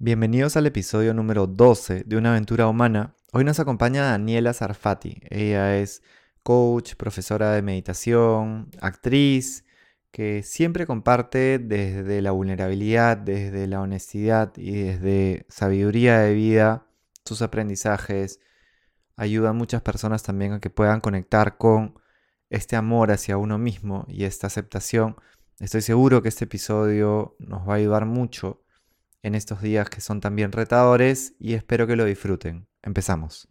Bienvenidos al episodio número 12 de Una aventura humana. Hoy nos acompaña Daniela Zarfati. Ella es coach, profesora de meditación, actriz, que siempre comparte desde la vulnerabilidad, desde la honestidad y desde sabiduría de vida sus aprendizajes. Ayuda a muchas personas también a que puedan conectar con este amor hacia uno mismo y esta aceptación. Estoy seguro que este episodio nos va a ayudar mucho en estos días que son también retadores y espero que lo disfruten. Empezamos.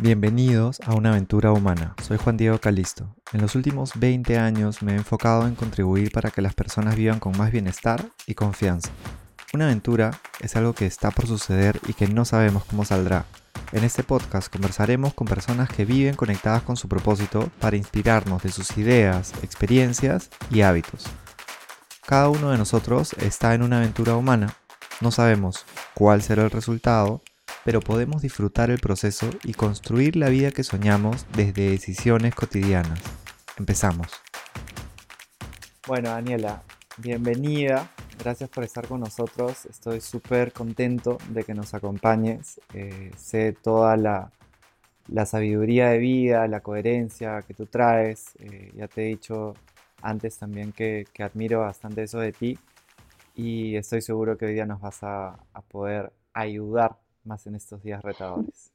Bienvenidos a una aventura humana. Soy Juan Diego Calisto. En los últimos 20 años me he enfocado en contribuir para que las personas vivan con más bienestar y confianza. Una aventura es algo que está por suceder y que no sabemos cómo saldrá. En este podcast conversaremos con personas que viven conectadas con su propósito para inspirarnos de sus ideas, experiencias y hábitos. Cada uno de nosotros está en una aventura humana. No sabemos cuál será el resultado, pero podemos disfrutar el proceso y construir la vida que soñamos desde decisiones cotidianas. Empezamos. Bueno, Daniela, bienvenida. Gracias por estar con nosotros. Estoy súper contento de que nos acompañes. Eh, sé toda la, sabiduría de vida, la coherencia que tú traes. Eh, ya te he dicho antes también que, admiro bastante eso de ti y estoy seguro que hoy día nos vas a, a poder ayudar más en estos días retadores.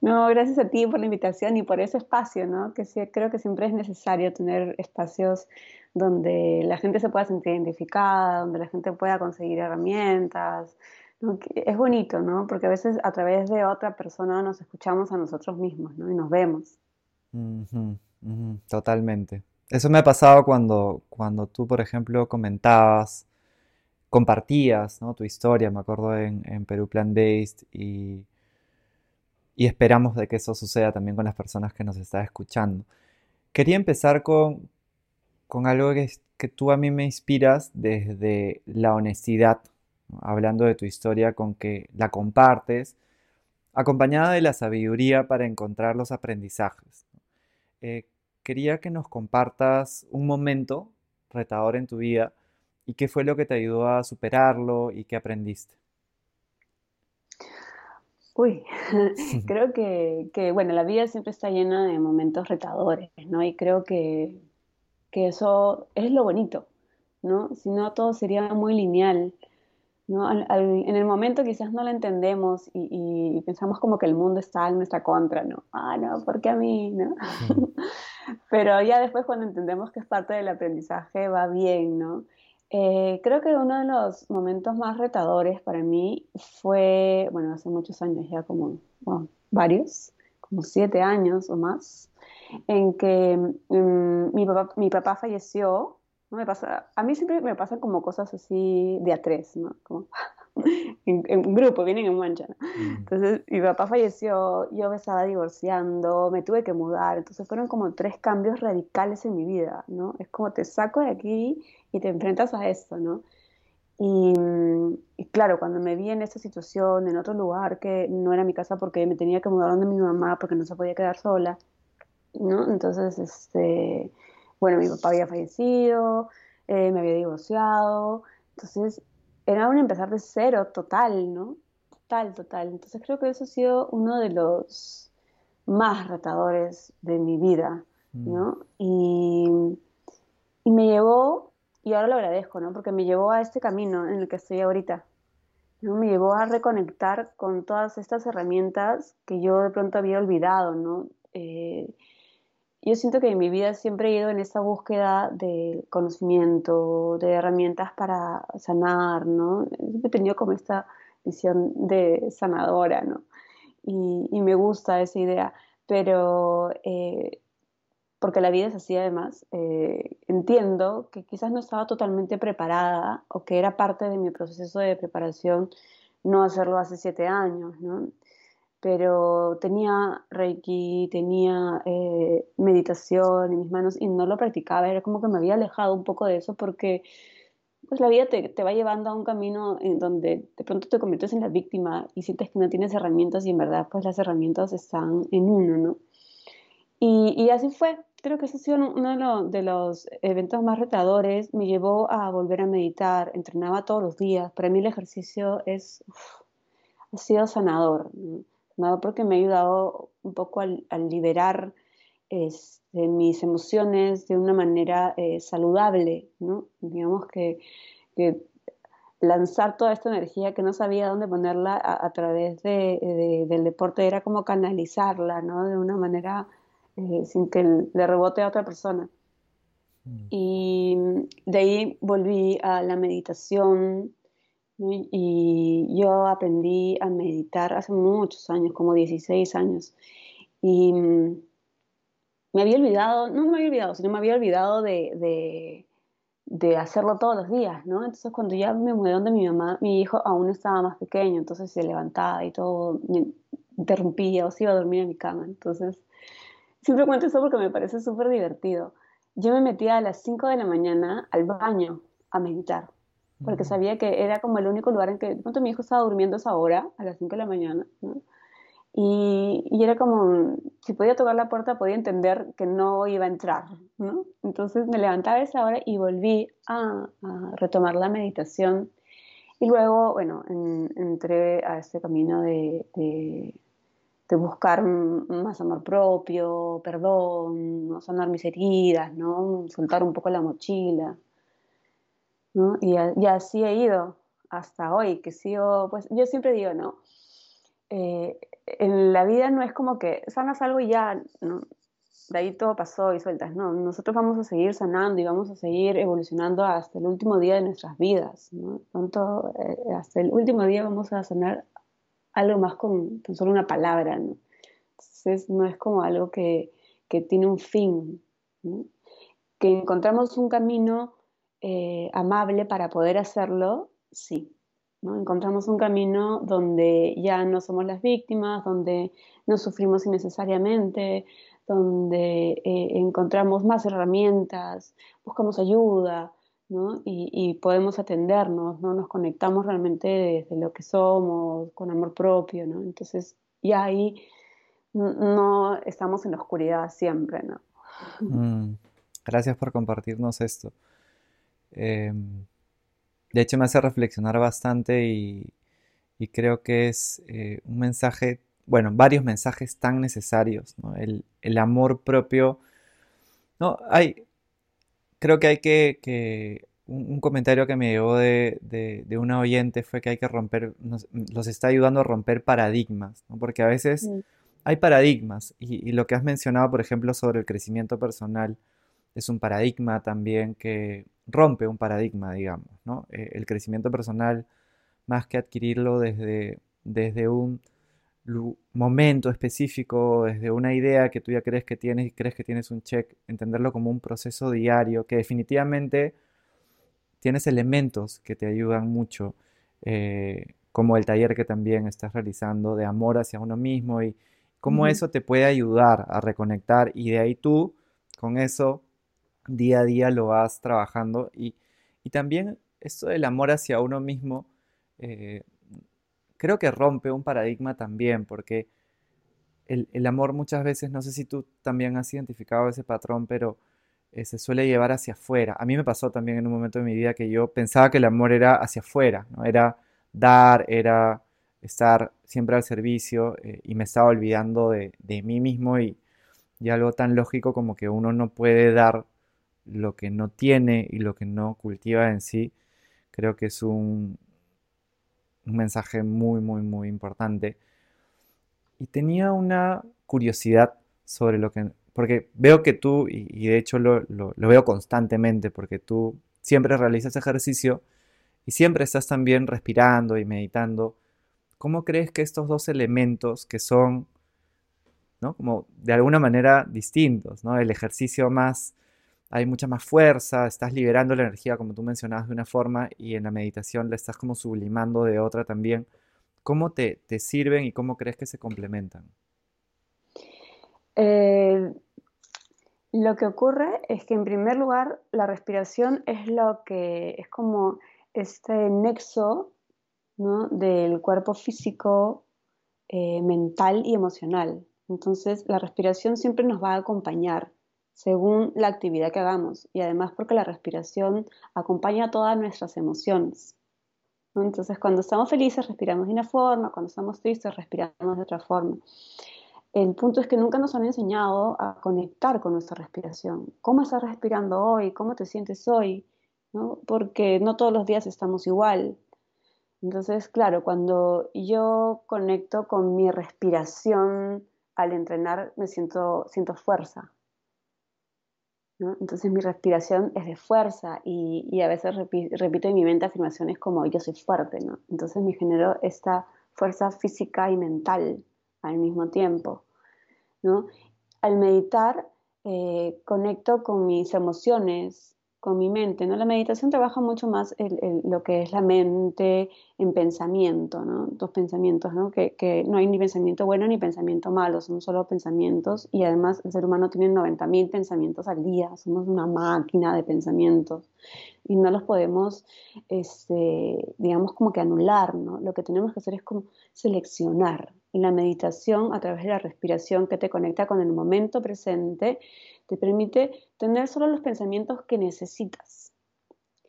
No, gracias a ti por la invitación y por ese espacio, ¿no? Que sí, creo que siempre es necesario tener espacios donde la gente se pueda sentir identificada, donde la gente pueda conseguir herramientas. Es bonito, ¿no? Porque a veces a través de otra persona nos escuchamos a nosotros mismos, ¿no? Y nos vemos. totalmente. Eso me ha pasado cuando, cuando tú, por ejemplo, comentabas, compartías ¿no? tu historia, me acuerdo en, Perú Plan Based, y, y, esperamos de que eso suceda también con las personas que nos están escuchando. Quería empezar con, con algo que, que, tú a mí me inspiras desde la honestidad, hablando de tu historia, con que la compartes, acompañada de la sabiduría para encontrar los aprendizajes. Eh, quería que nos compartas un momento retador en tu vida y qué fue lo que te ayudó a superarlo y qué aprendiste. Uy, creo que, bueno, la vida siempre está llena de momentos retadores, ¿no? Y creo que, eso es lo bonito, ¿no? Si no, todo sería muy lineal, ¿no? en el momento quizás no lo entendemos y, pensamos como que el mundo está en nuestra contra, ¿no? Ah, no, ¿por qué a mí, no? Pero ya después cuando entendemos que es parte del aprendizaje va bien, ¿no? Eh, creo que uno de los momentos más retadores para mí fue, bueno, hace muchos años ya como, varios, como siete años o más, en que mm, mi, papá, mi papá falleció. ¿no? Me pasa, a mí siempre me pasan como cosas así de a tres, ¿no? en, grupo, vienen en mancha. Mm. Entonces, mi papá falleció, yo me estaba divorciando, me tuve que mudar, entonces fueron como tres cambios radicales en mi vida, ¿no? Es como te saco de aquí y te enfrentas a esto, ¿no? Y, claro, cuando me vi en esta situación, en otro lugar que no era mi casa porque me tenía que mudar donde mi mamá porque no se podía quedar sola, ¿no? Entonces, este, bueno, mi papá había fallecido, eh, me había divorciado, entonces era un empezar de cero total, ¿no? Total, total. Entonces creo que eso ha sido uno de los más retadores de mi vida, mm. ¿no? Y, y, me llevó, y ahora lo agradezco, ¿no? Porque me llevó a este camino en el que estoy ahorita. ¿no? Me llevó a reconectar con todas estas herramientas que yo de pronto había olvidado, ¿no? Eh, yo siento que en mi vida siempre he ido en esta búsqueda de conocimiento, de herramientas para sanar, ¿no? Siempre he tenido como esta visión de sanadora, ¿no? Y, me gusta esa idea, pero eh, porque la vida es así además, eh, entiendo que quizás no estaba totalmente preparada o que era parte de mi proceso de preparación no hacerlo hace siete años, ¿no? Pero tenía Reiki, tenía eh, meditación en mis manos y no lo practicaba, era como que me había alejado un poco de eso porque pues la vida te, te, va llevando a un camino en donde de pronto te conviertes en la víctima y sientes que no tienes herramientas y en verdad pues las herramientas están en uno, ¿no? Y, y así fue, creo que ese ha sido uno de los, eventos más retadores. Me llevó a volver a meditar, entrenaba todos los días. Para mí el ejercicio es, ha sido sanador, sanador porque me ha ayudado un poco al, liberar este, mis emociones de una manera eh, saludable, ¿no? Digamos que, lanzar toda esta energía que no sabía dónde ponerla a, través del deporte era como canalizarla, ¿no? De una manera eh, sin que le rebote a otra persona. Mm. Y de ahí volví a la meditación y yo aprendí a meditar hace muchos años, como 16 años. Y mm, me había olvidado, no me había olvidado, sino me había olvidado de, de, hacerlo todos los días, ¿no? Entonces cuando ya me mudé donde mi mamá, mi hijo aún estaba más pequeño, entonces se levantaba y todo, me interrumpía o se iba a dormir en mi cama. Entonces Siempre cuento eso porque me parece súper divertido. Yo me metía a las 5 de la mañana al baño a meditar, porque sabía que era como el único lugar en que, de pronto mi hijo estaba durmiendo esa hora, a las 5 de la mañana, y, y, era como, si podía tocar la puerta, podía entender que no iba a entrar, ¿no? Entonces me levantaba a esa hora y volví a, retomar la meditación. Y luego, bueno, entré a este camino de de buscar más amor propio, perdón, ¿no? sanar mis heridas, ¿no? soltar un poco la mochila. ¿No? Y, así he ido hasta hoy, que sigo, pues yo siempre digo, ¿no? Eh, en la vida no es como que sanas algo y ya, ¿no? de ahí todo pasó y sueltas, no, nosotros vamos a seguir sanando y vamos a seguir evolucionando hasta el último día de nuestras vidas, ¿no? Tanto, eh, hasta el último día vamos a sanar algo más con, solo una palabra, ¿no? Entonces no es como algo que, tiene un fin, Que encontramos un camino eh, amable para poder hacerlo, sí. ¿no? Encontramos un camino donde ya no somos las víctimas, donde no sufrimos innecesariamente, donde eh, encontramos más herramientas, buscamos ayuda, y, podemos atendernos, ¿no? Nos conectamos realmente desde lo que somos, con amor propio, ¿no? Entonces, ya ahí no estamos en la oscuridad siempre, ¿no? Mm, gracias por compartirnos esto. Em, de hecho, me hace reflexionar bastante y, creo que es eh, un mensaje, bueno, varios mensajes tan necesarios, ¿no? El, amor propio. No, hay, creo que hay que, un, comentario que me llegó de, de, una oyente fue que hay que romper, nos, los está ayudando a romper paradigmas, porque a veces hay paradigmas y, lo que has mencionado, por ejemplo, sobre el crecimiento personal, es un paradigma también que rompe un paradigma, digamos, ¿no? Eh, el crecimiento personal, más que adquirirlo desde, desde un momento específico, desde una idea que tú ya crees que tienes y crees que tienes un check, entenderlo como un proceso diario que definitivamente tienes elementos que te ayudan mucho, eh, como el taller que también estás realizando de amor hacia uno mismo y cómo eso te puede ayudar a reconectar y de ahí tú con eso día a día lo vas trabajando y, también esto del amor hacia uno mismo eh, creo que rompe un paradigma también, porque el, amor muchas veces, no sé si tú también has identificado ese patrón, pero eh, se suele llevar hacia afuera. A mí me pasó también en un momento de mi vida que yo pensaba que el amor era hacia afuera. Era dar, era estar siempre al servicio eh, y me estaba olvidando de, mí mismo y, y, algo tan lógico como que uno no puede dar lo que no tiene y lo que no cultiva en sí, creo que es un, un mensaje muy, muy, muy importante. Y tenía una curiosidad sobre lo que, porque veo que tú, y, de hecho lo, veo constantemente, porque tú siempre realizas ejercicio y siempre estás también respirando y meditando. ¿Cómo crees que estos dos elementos que son, ¿no? Como de alguna manera distintos, ¿no? El ejercicio más hay mucha más fuerza, estás liberando la energía, como tú mencionabas, de una forma y en la meditación la estás como sublimando de otra también. ¿Cómo te, sirven y cómo crees que se complementan? Eh, lo que ocurre es que en primer lugar la respiración es lo que es como este nexo del cuerpo físico, eh, mental y emocional. Entonces la respiración siempre nos va a acompañar según la actividad que hagamos y además porque la respiración acompaña todas nuestras emociones. Entonces, cuando estamos felices respiramos de una forma, cuando estamos tristes respiramos de otra forma. El punto es que nunca nos han enseñado a conectar con nuestra respiración. ¿Cómo estás respirando hoy? ¿Cómo te sientes hoy? Porque no todos los días estamos igual. Entonces, claro, cuando yo conecto con mi respiración al entrenar, me siento, siento fuerza, entonces mi respiración es de fuerza y, a veces repito en mi mente afirmaciones como yo soy fuerte, ¿no? Entonces me genero esta fuerza física y mental al mismo tiempo, ¿no? Al meditar eh, conecto con mis emociones, con mi mente, ¿no? La meditación trabaja mucho más lo que es la mente en pensamiento, ¿no? Dos pensamientos, ¿no? Que, no hay ni pensamiento bueno ni pensamiento malo, son solo pensamientos y además el ser humano tiene 90.000 pensamientos al día, somos una máquina de pensamientos y no los podemos, este, digamos, como que anular, ¿no? Lo que tenemos que hacer es como seleccionar. Y la meditación, a través de la respiración que te conecta con el momento presente, te permite tener solo los pensamientos que necesitas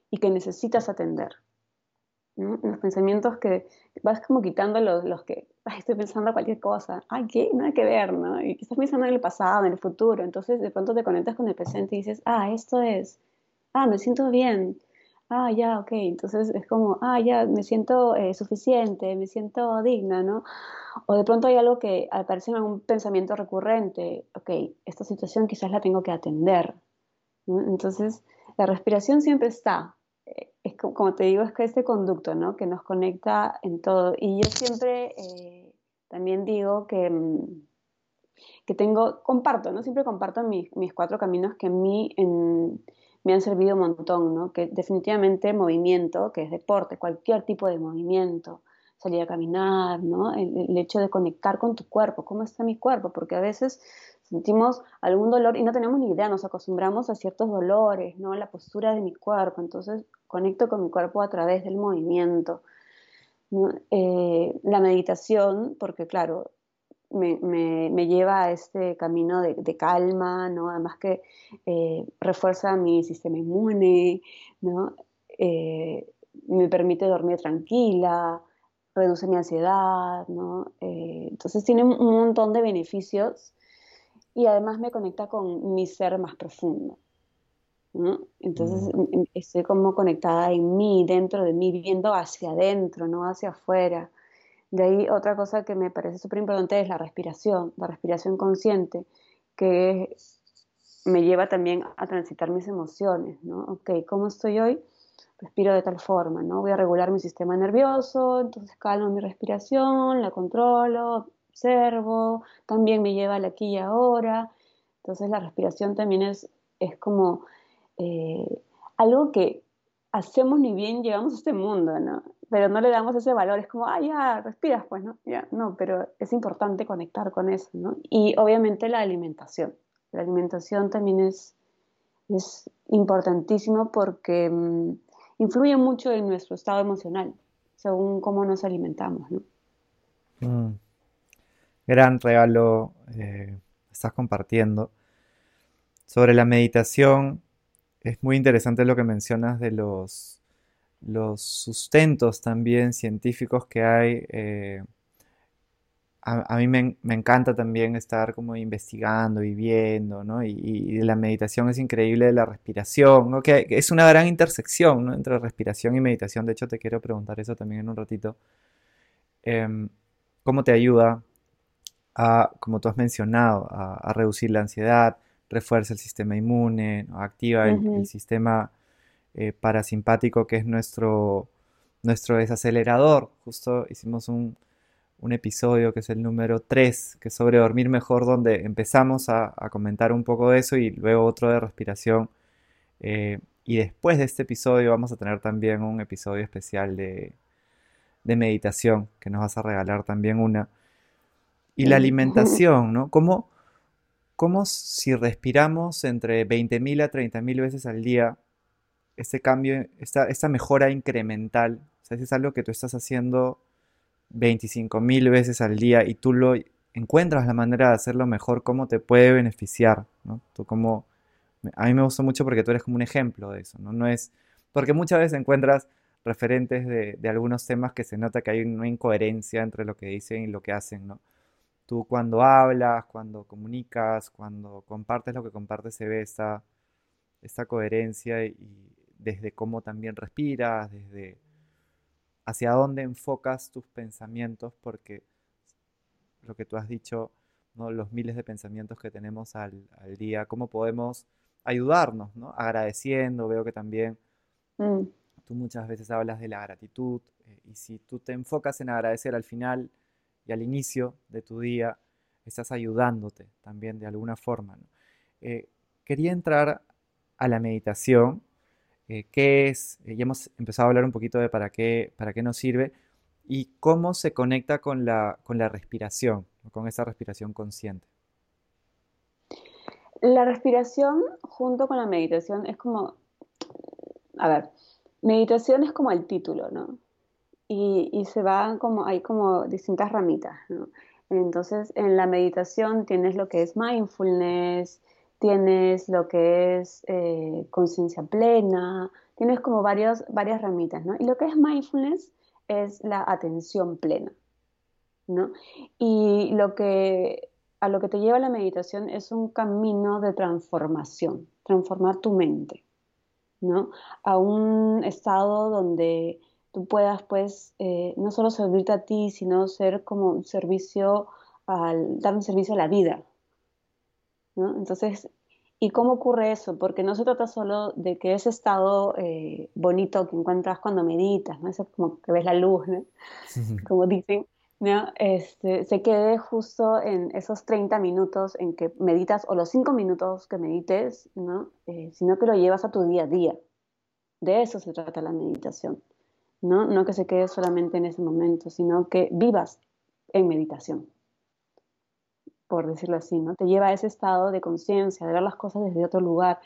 y que necesitas atender. Los pensamientos que vas como quitando los, los que estoy pensando cualquier cosa, ay, ¿qué? Nada que ver, ¿no? Y estás pensando en el pasado, en el futuro, entonces de pronto te conectas con el presente y dices, ah, esto es, ah, me siento bien, ah, ya, ok, entonces es como, ah, ya, me siento eh, suficiente, me siento digna, ¿no? O de pronto hay algo que aparece en algún pensamiento recurrente, ok, esta situación quizás la tengo que atender. Entonces, la respiración siempre está. Eh, es como, te digo, es que este conducto, ¿no? Que nos conecta en todo. Y yo siempre eh, también digo que, mm, que tengo, comparto, ¿no? Siempre comparto mis, mis cuatro caminos que a mí en, me han servido un montón, ¿no? Que definitivamente movimiento, que es deporte, cualquier tipo de movimiento, salir a caminar, ¿no? El, hecho de conectar con tu cuerpo, ¿cómo está mi cuerpo? Porque a veces sentimos algún dolor y no tenemos ni idea, nos acostumbramos a ciertos dolores, ¿no? La postura de mi cuerpo, entonces conecto con mi cuerpo a través del movimiento. Eh, la meditación, porque claro, me, lleva a este camino de, calma, ¿no? Además que eh, refuerza mi sistema inmune, ¿no? Eh, me permite dormir tranquila, reduce mi ansiedad, ¿no? Eh, entonces tiene un montón de beneficios y además me conecta con mi ser más profundo. ¿no? Entonces mm. em, estoy como conectada en mí, dentro de mí, viendo hacia adentro, no hacia afuera. De ahí otra cosa que me parece súper importante es la respiración, la respiración consciente, que me lleva también a transitar mis emociones, ¿no? Ok, ¿cómo estoy hoy? Respiro de tal forma, ¿no? Voy a regular mi sistema nervioso, entonces calmo mi respiración, la controlo, observo, también me lleva al aquí y ahora. Entonces la respiración también es, es como eh, algo que hacemos ni bien llegamos a este mundo, ¿no? pero no le damos ese valor, es como, ah, ya, respiras, pues, ¿no? Ya, no, pero es importante conectar con eso, ¿no? Y obviamente la alimentación. La alimentación también es, es importantísimo porque mm, influye mucho en nuestro estado emocional, según cómo nos alimentamos, ¿no? Mm. Gran regalo eh, estás compartiendo. Sobre la meditación, es muy interesante lo que mencionas de los los sustentos también científicos que hay. Eh, a, mí me, encanta también estar como investigando, viviendo, ¿no? Y, la meditación es increíble, la respiración, ¿no? Que, es una gran intersección, ¿no? Entre respiración y meditación. De hecho, te quiero preguntar eso también en un ratito. Em, ¿Cómo te ayuda a, como tú has mencionado, a, reducir la ansiedad, refuerza el sistema inmune, activa el sistema eh, parasimpático que es nuestro, nuestro desacelerador. Justo hicimos un, episodio que es el número 3, que es sobre dormir mejor, donde empezamos a, comentar un poco de eso y luego otro de respiración. Eh, y después de este episodio vamos a tener también un episodio especial de, meditación, que nos vas a regalar también una. Y la alimentación, ¿no? ¿Cómo, cómo si respiramos entre 20.000 a 30.000 veces al día, este cambio, esta, mejora incremental, o sea, es algo que tú estás haciendo 25 mil veces al día y tú lo encuentras la manera de hacerlo mejor, cómo te puede beneficiar, ¿no? Tú cómo, A mí me gustó mucho porque tú eres como un ejemplo de eso, ¿no? No es, porque muchas veces encuentras referentes de, algunos temas que se nota que hay una incoherencia entre lo que dicen y lo que hacen, ¿no? Tú cuando hablas, cuando comunicas, cuando compartes lo que compartes, se ve esa, coherencia y desde cómo también respiras, desde hacia dónde enfocas tus pensamientos, porque lo que tú has dicho, ¿no? los miles de pensamientos que tenemos al, día, cómo podemos ayudarnos, ¿no? agradeciendo, veo que también mm. tú muchas veces hablas de la gratitud, eh, y si tú te enfocas en agradecer al final y al inicio de tu día, estás ayudándote también de alguna forma. Eh, quería entrar a la meditación, eh, qué es, ya hemos empezado a hablar un poquito de para qué, para qué nos sirve y cómo se conecta con la, con la respiración con esa respiración consciente? La respiración junto con la meditación es como, a ver, meditación es como el título, ¿no? Y, se van como, hay como distintas ramitas, ¿no? Entonces, en la meditación tienes lo que es mindfulness, tienes lo que es eh, conciencia plena, tienes como varias ramitas, ¿no? Y lo que es mindfulness es la atención plena. Y lo que, a lo que te lleva la meditación es un camino de transformación, transformar tu mente, ¿no? A un estado donde tú puedas, pues, eh, no solo servirte a ti, sino ser como un servicio, al, dar un servicio a la vida, ¿no? Entonces, ¿y cómo ocurre eso? Porque no se trata solo de que ese estado eh, bonito que encuentras cuando meditas, ¿no? Es como que ves la luz, ¿no? Como dicen, ¿no? Este, se quede justo en esos 30 minutos en que meditas o los 5 minutos que medites, ¿no? Eh, sino que lo llevas a tu día a día. De eso se trata la meditación, ¿no? No que se quede solamente en ese momento, sino que vivas en meditación, por decirlo así, ¿no? Te lleva a ese estado de conciencia, de ver las cosas desde otro lugar,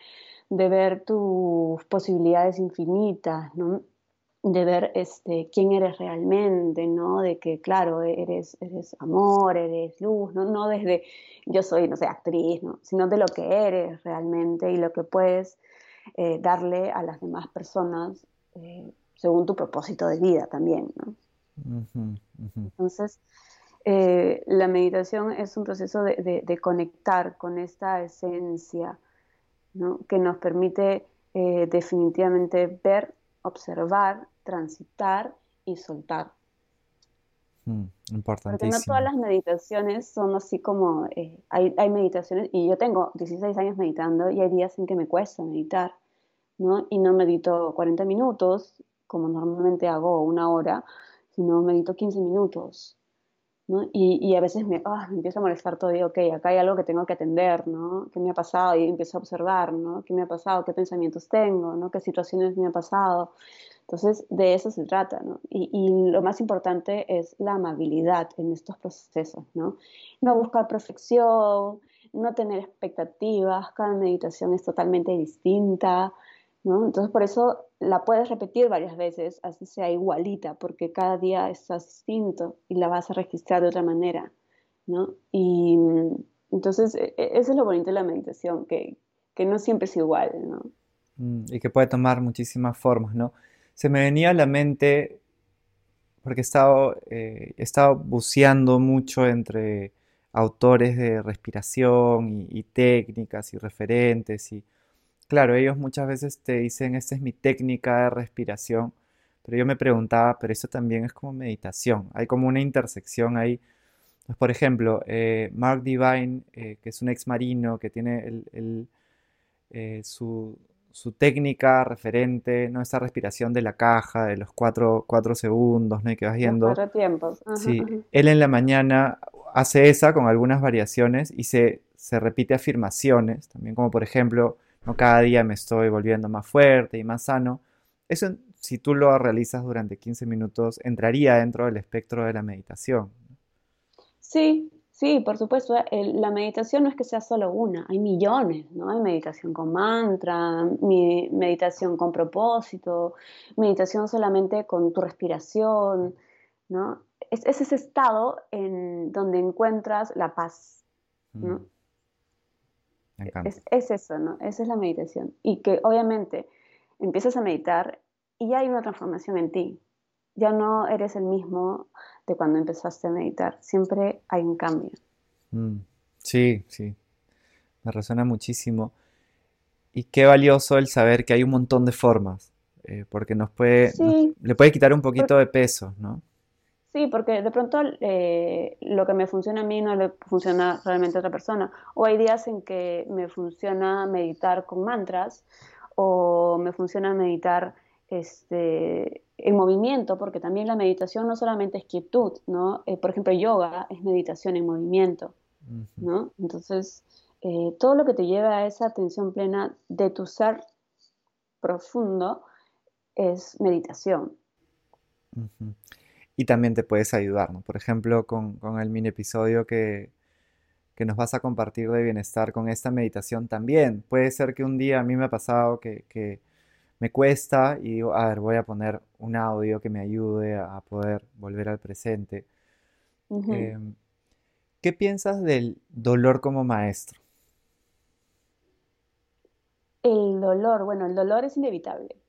de ver tus posibilidades infinitas, ¿no? de ver este, quién eres realmente, ¿no? De que, claro, eres, eres amor, eres luz, ¿no? No desde yo soy, no sé, actriz, ¿no? Sino de lo que eres realmente y lo que puedes eh, darle a las demás personas eh, según tu propósito de vida también, ¿no? Entonces, eh, la meditación es un proceso de, conectar con esta esencia, ¿no? Que nos permite definitivamente ver observar transitar y soltar. Mm. Porque no todas las meditaciones son así como, eh, hay, hay, meditaciones, y yo tengo 16 años meditando y hay días en que me cuesta meditar, ¿no? Y no medito 40 minutos, como normalmente hago una hora, sino medito 15 minutos, ¿no? Y, y a veces me, ah, me empieza a molestar todo, y ok, acá hay algo que tengo que atender, ¿no? ¿Qué me ha pasado? Y empiezo a observar, ¿no? ¿Qué me ha pasado? ¿Qué pensamientos tengo? ¿no? ¿Qué situaciones me ha pasado? Entonces, de eso se trata, ¿no? Y, lo más importante es la amabilidad en estos procesos, ¿no? No buscar perfección, no tener expectativas, cada meditación es totalmente distinta, Entonces, por eso la puedes repetir varias veces, así sea igualita, porque cada día estás distinto y la vas a registrar de otra manera, ¿no? Y entonces, e, e, eso es lo bonito de la meditación, que, que no siempre es igual, ¿no? Mm, y que puede tomar muchísimas formas, ¿no? se me venía a la mente, porque he estado, eh, buceando mucho entre autores de respiración y, técnicas y referentes y claro, ellos muchas veces te dicen, esta es mi técnica de respiración, pero yo me preguntaba, pero eso también es como meditación, hay como una intersección ahí. Pues, por ejemplo, eh, Mark Divine, eh, que es un ex marino, que tiene el, su, su técnica referente, ¿no? Esa respiración de la caja, de los cuatro, segundos, ¿no? Y que vas viendo. cuatro tiempos. sí, él en la mañana hace esa con algunas variaciones y se, se repite afirmaciones, también como por ejemplo, ¿no? Cada día me estoy volviendo más fuerte y más sano. Eso, si tú lo realizas durante 15 minutos, entraría dentro del espectro de la meditación. Sí, Sí, por supuesto, la meditación no es que sea solo una, hay millones, ¿no? Hay meditación con mantra, meditación con propósito, meditación solamente con tu respiración, ¿no? Es, ese estado en donde encuentras la paz, ¿no? Mm. Es, eso, ¿no? Esa es la meditación. Y que obviamente empiezas a meditar y ya hay una transformación en ti. Ya no eres el mismo de cuando empezaste a meditar. Siempre hay un cambio. Mm, sí, sí. Me resuena muchísimo. Y qué valioso el saber que hay un montón de formas, eh, porque nos puede, le puede quitar un poquito de peso, ¿no? Sí, porque de pronto eh, lo que me funciona a mí no le funciona realmente a otra persona. O hay días en que me funciona meditar con mantras o me funciona meditar este, en movimiento, porque también la meditación no solamente es quietud, ¿no? Eh, por ejemplo, yoga es meditación en movimiento, ¿no? Entonces, eh, todo lo que te lleva a esa atención plena de tu ser profundo es meditación y también te puedes ayudar, ¿no? Por ejemplo, con, el mini episodio que, nos vas a compartir de bienestar con esta meditación también. Puede ser que un día a mí me ha pasado que, me cuesta y digo, a ver, voy a poner un audio que me ayude a poder volver al presente. Em, ¿Qué piensas del dolor como maestro? El dolor, bueno, el dolor es inevitable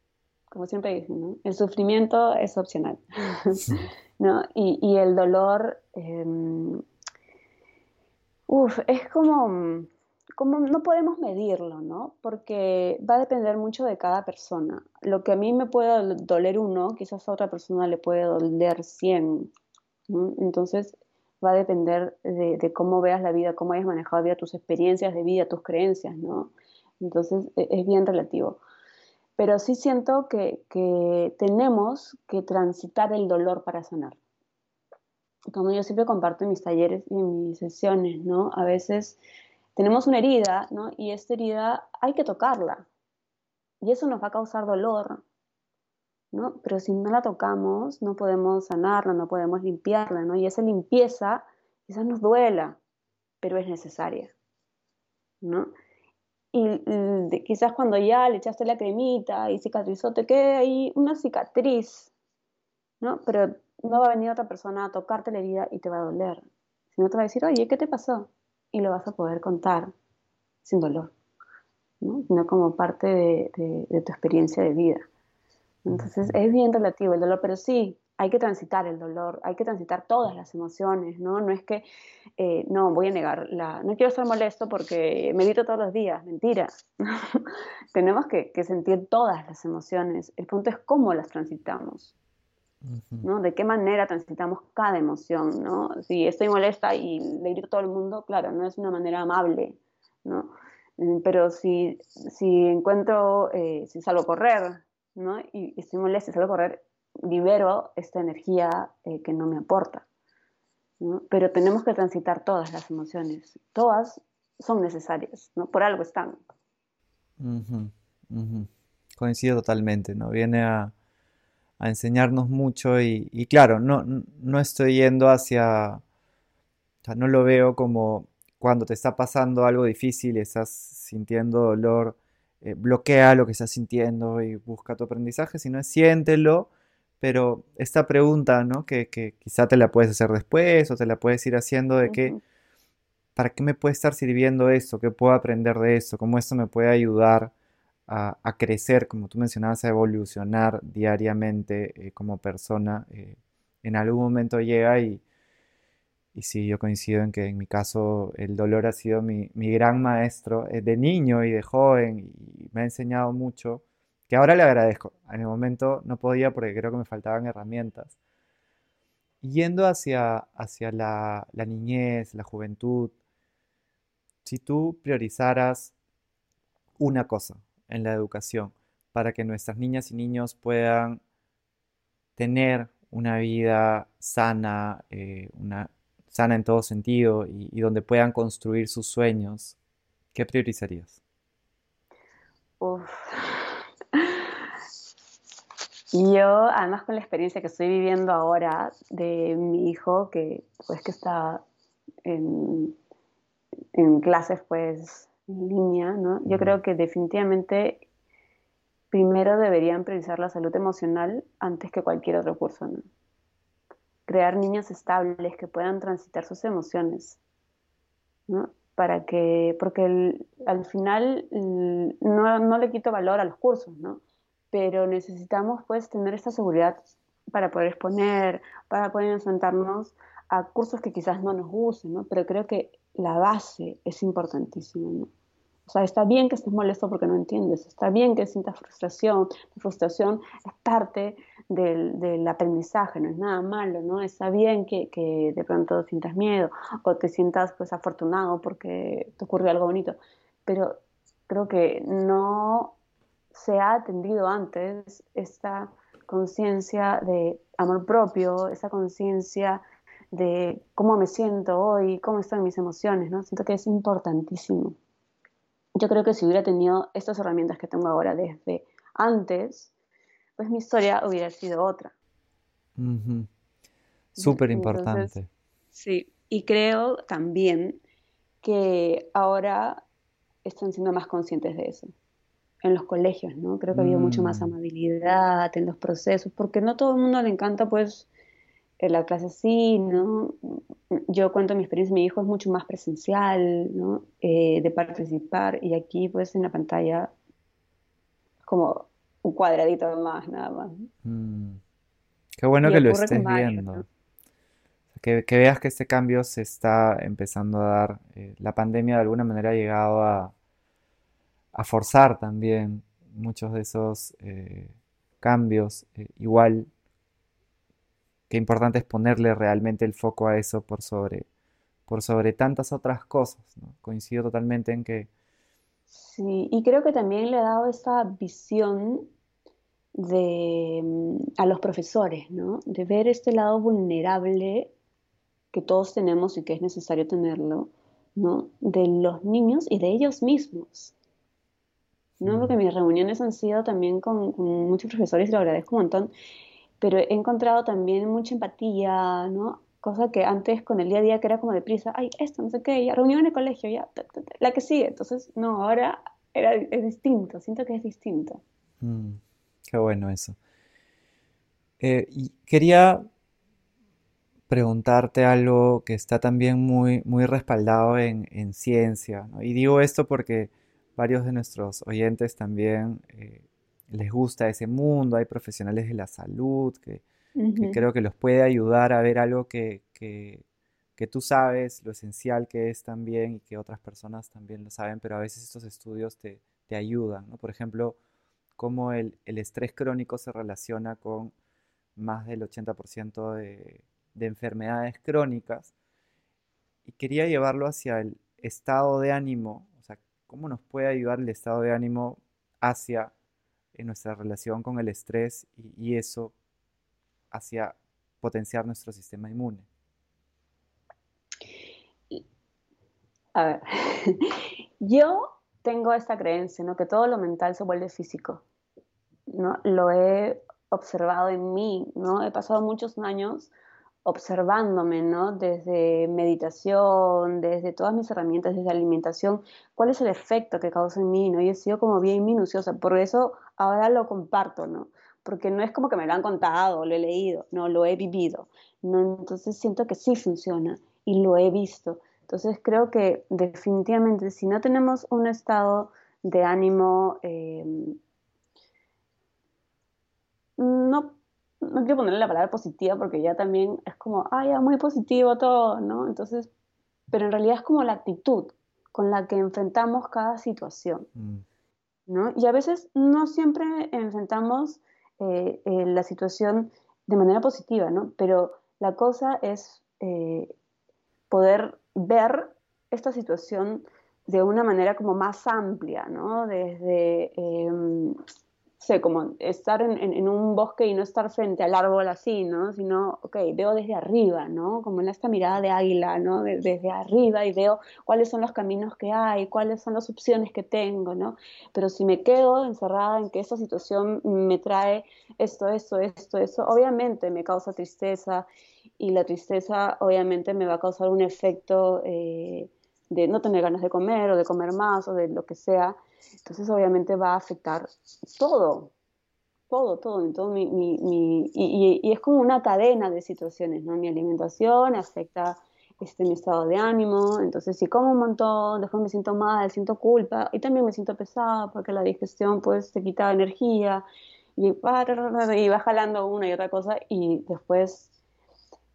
como siempre dicen, ¿no? El sufrimiento es opcional, ¿no? Y, el dolor, em, es como, como, no podemos medirlo, ¿no? Porque va a depender mucho de cada persona. Lo que a mí me puede doler uno, quizás a otra persona le puede doler cien, Entonces va a depender de, de, cómo veas la vida, cómo hayas manejado la vida, tus experiencias de vida, tus creencias, ¿no? Entonces e, es bien relativo pero sí siento que, tenemos que transitar el dolor para sanar. Como yo siempre comparto en mis talleres y en mis sesiones, ¿no? A veces tenemos una herida, ¿no? Y esta herida hay que tocarla. Y eso nos va a causar dolor, ¿no? Pero si no la tocamos, no podemos sanarla, no podemos limpiarla, ¿no? Y esa limpieza quizás nos duela, pero es necesaria, ¿no? Y, quizás cuando ya le echaste la cremita y cicatrizó, te quede ahí una cicatriz, ¿no? Pero no va a venir otra persona a tocarte la herida y te va a doler, sino te va a decir, oye, ¿qué te pasó? Y lo vas a poder contar sin dolor, ¿no? Sino como parte de, de tu experiencia de vida. Entonces es bien relativo el dolor, pero sí, hay que transitar el dolor, hay que transitar todas las emociones, ¿no? No es que, eh, no, voy a negar, la, no quiero estar molesto porque medito todos los días, mentira. Tenemos que, sentir todas las emociones, el punto es cómo las transitamos, ¿no? De qué manera transitamos cada emoción, ¿no? Si estoy molesta y le grito a todo el mundo, claro, no es una manera amable, ¿no? Mm, pero si, si encuentro, eh, si salgo a correr, ¿no? Y, y estoy molesta y salgo a correr, libero esta energía eh, que no me aporta. Pero tenemos que transitar todas las emociones. Todas son necesarias. Por algo están. Coincido totalmente, ¿no? Viene a, enseñarnos mucho y, claro, no, no estoy yendo hacia... No lo veo como cuando te está pasando algo difícil, estás sintiendo dolor, eh, bloquea lo que estás sintiendo y busca tu aprendizaje, sino siéntelo pero esta pregunta, ¿no? Que, quizá te la puedes hacer después o te la puedes ir haciendo de que, ¿para qué me puede estar sirviendo esto? ¿Qué puedo aprender de esto? ¿Cómo esto me puede ayudar a, crecer, como tú mencionabas, a evolucionar diariamente eh, como persona? Eh, en algún momento llega y, y sí, yo coincido en que en mi caso el dolor ha sido mi, mi gran maestro eh, de niño y de joven y me ha enseñado mucho que ahora le agradezco. En el momento no podía porque creo que me faltaban herramientas. Yendo hacia, hacia la, niñez, la juventud, si tú priorizaras una cosa en la educación para que nuestras niñas y niños puedan tener una vida sana, eh, sana en todo sentido y, y, donde puedan construir sus sueños, ¿qué priorizarías? Uf, yo, además con la experiencia que estoy viviendo ahora de mi hijo, que pues que está en, clases pues en línea, ¿no? Yo creo que definitivamente primero deberían priorizar la salud emocional antes que cualquier otro curso, ¿no? Crear niños estables que puedan transitar sus emociones, ¿no? para que, porque al final no, no, le quito valor a los cursos, ¿no? Pero necesitamos pues tener esta seguridad para poder exponer, para poder enfrentarnos a cursos que quizás no nos gusten, ¿no? Pero creo que la base es importantísima, ¿no? O sea, está bien que estés molesto porque no entiendes, está bien que sientas frustración, la frustración es parte del, del, aprendizaje, no es nada malo, ¿no? Está bien que, que, de pronto sientas miedo o te sientas pues afortunado porque te ocurrió algo bonito, pero creo que no se ha atendido antes esta conciencia de amor propio, esa conciencia de cómo me siento hoy, cómo están mis emociones, ¿no? Siento que es importantísimo. Yo creo que si hubiera tenido estas herramientas que tengo ahora desde antes, pues mi historia hubiera sido otra. Súper importante. Sí, y creo también que ahora están siendo más conscientes de eso. En los colegios, ¿no? Creo que ha habido mucho más mm. amabilidad en los procesos, porque no todo el mundo le encanta, pues, la clase sí, ¿no? Yo cuento mi experiencia, mi hijo es mucho más presencial, ¿no? Eh, de participar, y aquí, pues, en la pantalla, como un cuadradito más, nada más. Mm. Qué bueno que lo estés viendo. Que, veas que este cambio se está empezando a dar. Eh, la pandemia de alguna manera ha llegado a, a forzar también muchos de esos eh, cambios. Eh, igual, qué importante es ponerle realmente el foco a eso por sobre, por sobre tantas otras cosas. Coincido totalmente en que... Sí, y creo que también le ha dado esa visión de, mm, a los profesores, ¿no? De ver este lado vulnerable que todos tenemos y que es necesario tenerlo, ¿no? De los niños y de ellos mismos. ¿No? Porque mis reuniones han sido también con, muchos profesores y lo agradezco un montón, pero he encontrado también mucha empatía, ¿no? Cosa que antes con el día a día que era como deprisa, ay, esto, no sé qué, ya, reunión en el colegio, ya, la que sigue. Entonces, no, ahora era, es distinto, siento que es distinto. Mm. Qué bueno eso. Eh, y quería preguntarte algo que está también muy, muy respaldado en, ciencia. Y digo esto porque varios de nuestros oyentes también eh, les gusta ese mundo. Hay profesionales de la salud que, creo que los puede ayudar a ver algo que, tú sabes, lo esencial que es también y que otras personas también lo saben, pero a veces estos estudios te, te ayudan. Por ejemplo, cómo el, estrés crónico se relaciona con más del 80% de, enfermedades crónicas. Y quería llevarlo hacia el estado de ánimo, cómo nos puede ayudar el estado de ánimo hacia en nuestra relación con el estrés y, eso hacia potenciar nuestro sistema inmune. A ver, yo tengo esta creencia, ¿no? Que todo lo mental se vuelve físico, ¿no? Lo he observado en mí, ¿no? He pasado muchos años observándome, ¿no? Desde meditación, desde todas mis herramientas, desde alimentación, cuál es el efecto que causa en mí, ¿no? Y he sido como bien minuciosa, por eso ahora lo comparto, ¿no? Porque no es como que me lo han contado, lo he leído, no, lo he vivido, ¿no? Entonces siento que sí funciona y lo he visto. Entonces creo que definitivamente si no tenemos un estado de ánimo, em, no, no quiero ponerle la palabra positiva porque ya también es como, ah, ya muy positivo todo, ¿no? Entonces, pero en realidad es como la actitud con la que enfrentamos cada situación, mm. ¿no? Y a veces no siempre enfrentamos eh, eh, la situación de manera positiva, ¿no? Pero la cosa es eh, poder ver esta situación de una manera como más amplia, ¿no? Desde, eh, sé, como estar en, un bosque y no estar frente al árbol así, ¿no? Sino, ok, veo desde arriba, ¿no? Como en esta mirada de águila, ¿no? desde arriba y veo cuáles son los caminos que hay, cuáles son las opciones que tengo, ¿no? Pero si me quedo encerrada en que esta situación me trae esto, esto, esto, esto, obviamente me causa tristeza y la tristeza obviamente me va a causar un efecto eh, de no tener ganas de comer o de comer más o de lo que sea. Entonces obviamente va a afectar todo, todo, todo, todo mi, mi, y, y, es como una cadena de situaciones, ¿no? Mi alimentación afecta este, mi estado de ánimo. Entonces, si como un montón, después me siento mal, siento culpa y también me siento pesada porque la digestión pues te quita energía y, y va jalando una y otra cosa y después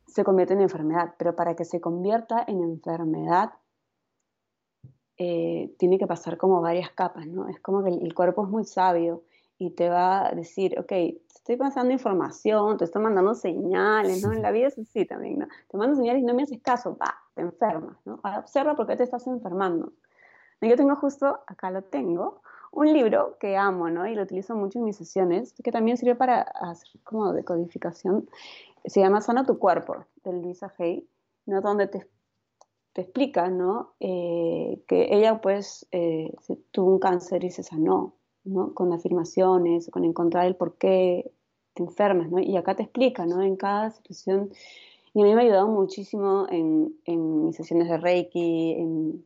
se convierte en enfermedad. Pero para que se convierta en enfermedad, eh, tiene que pasar como varias capas, ¿no? Es como que el, cuerpo es muy sabio y te va a decir, ok, estoy pasando información, te estoy mandando señales, ¿no? En la vida es así también, ¿no? Te mando señales y no me haces caso, va, te enfermas, ¿no? observa por qué te estás enfermando. Yo tengo justo, acá lo tengo, un libro que amo, ¿no? Y lo utilizo mucho en mis sesiones, que también sirve para hacer como decodificación. Se llama Sana tu cuerpo, de Luisa Hay, ¿no? Donde te, te explica, ¿no? Eh, que ella, pues, eh, tuvo un cáncer y se sanó, ¿no? Con afirmaciones, con encontrar el por qué te enfermas, ¿no? Y acá te explica, ¿no? En cada situación. Y a mí me ha ayudado muchísimo en, en mis sesiones de Reiki, en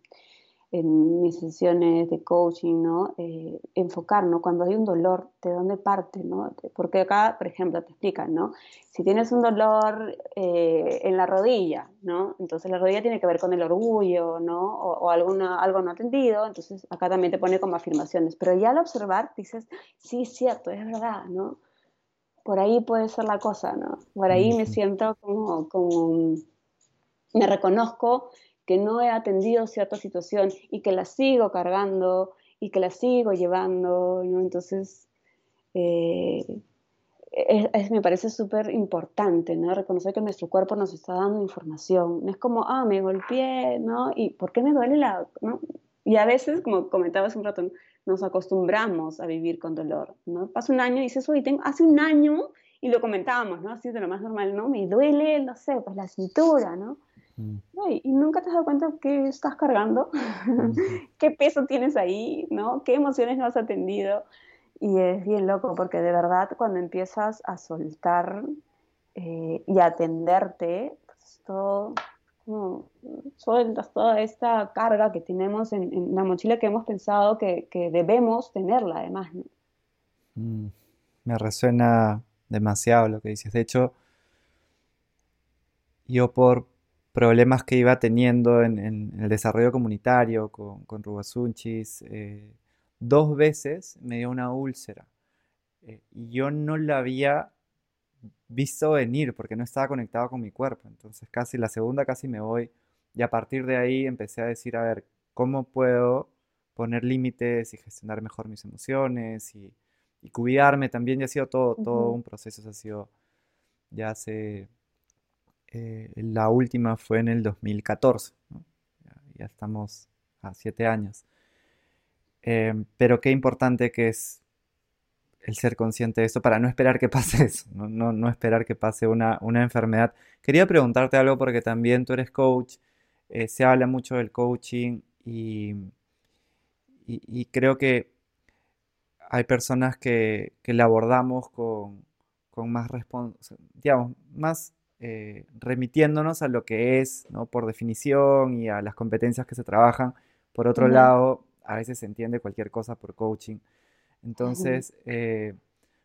en mis sesiones de coaching, ¿no? Eh, enfocar, ¿no? Cuando hay un dolor, ¿de dónde parte, ¿no? Porque acá, por ejemplo, te explican, ¿no? Si tienes un dolor eh, en la rodilla, ¿no? Entonces la rodilla tiene que ver con el orgullo, ¿no? O, alguna, algo no atendido, entonces acá también te pone como afirmaciones. Pero ya al observar dices, sí, es cierto, es verdad, ¿no? Por ahí puede ser la cosa, ¿no? Por ahí me siento como, como me reconozco que no he atendido cierta situación y que la sigo cargando y que la sigo llevando, ¿no? Entonces, eh, es, me parece súper importante, ¿no? Reconocer que nuestro cuerpo nos está dando información. No es como, ah, me golpeé, ¿no? ¿Y por qué me duele la...? ¿no? Y a veces, como comentaba hace un rato, nos acostumbramos a vivir con dolor, ¿no? Pasa un año y dices, oye, tengo, hace un año, y lo comentábamos, ¿no? Así de lo más normal, ¿no? Me duele, no sé, pues la cintura, ¿no? Mm. y nunca te has dado cuenta qué estás cargando, qué peso tienes ahí, ¿no? ¿Qué emociones no has atendido? Y es bien loco porque de verdad cuando empiezas a soltar eh, y a atenderte, pues todo, sueltas toda esta carga que tenemos en, la mochila que hemos pensado que, debemos tenerla además. Mm, me resuena demasiado lo que dices. De hecho, yo por problemas que iba teniendo en, el desarrollo comunitario con, con Rubasunchis. Eh, dos veces me dio una úlcera. Eh, y yo no la había visto venir porque no estaba conectado con mi cuerpo. Entonces casi la segunda casi me voy. Y a partir de ahí empecé a decir, a ver, ¿cómo puedo poner límites y gestionar mejor mis emociones y, cuidarme también? Ya ha sido todo, todo un proceso, ha sido ya hace eh, la última fue en el 2014, ya, estamos a siete años. Em, pero qué importante que es el ser consciente de esto para no esperar que pase eso, no, esperar que pase una, enfermedad. Quería preguntarte algo porque también tú eres coach, eh, se habla mucho del coaching y, y, creo que hay personas que, que la abordamos con, con más digamos, más eh, remitiéndonos a lo que es, ¿no? por definición y a las competencias que se trabajan. Por otro lado, a veces se entiende cualquier cosa por coaching. Entonces, eh,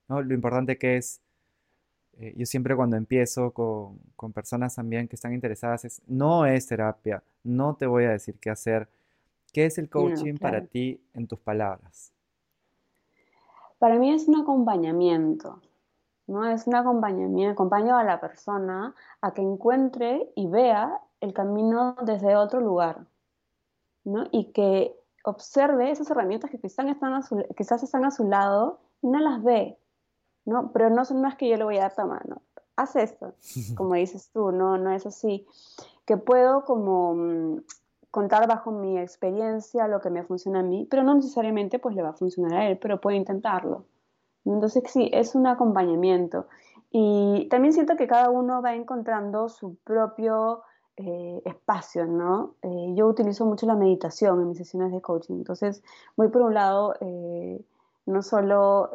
¿no? lo importante que es, eh, yo siempre cuando empiezo con, con, personas también que están interesadas, es, no es terapia, no te voy a decir qué hacer. ¿Qué es el coaching para ti en tus palabras? Para mí es un acompañamiento. ¿No? Es un acompañamiento, acompaño a la persona a que encuentre y vea el camino desde otro lugar, ¿no? Y que observe esas herramientas que quizás están a su, quizás están a su lado y no las ve, ¿no? Pero no son más que yo le voy a dar tomar, ¿no? Haz esto, como dices tú, no, no es así. Que puedo como mm, contar bajo mi experiencia lo que me funciona a mí, pero no necesariamente pues le va a funcionar a él, pero puedo intentarlo. Entonces sí, es un acompañamiento. Y también siento que cada uno va encontrando su propio eh, espacio, ¿no? Eh, yo utilizo mucho la meditación en mis sesiones de coaching. Entonces voy por un lado, eh, no solo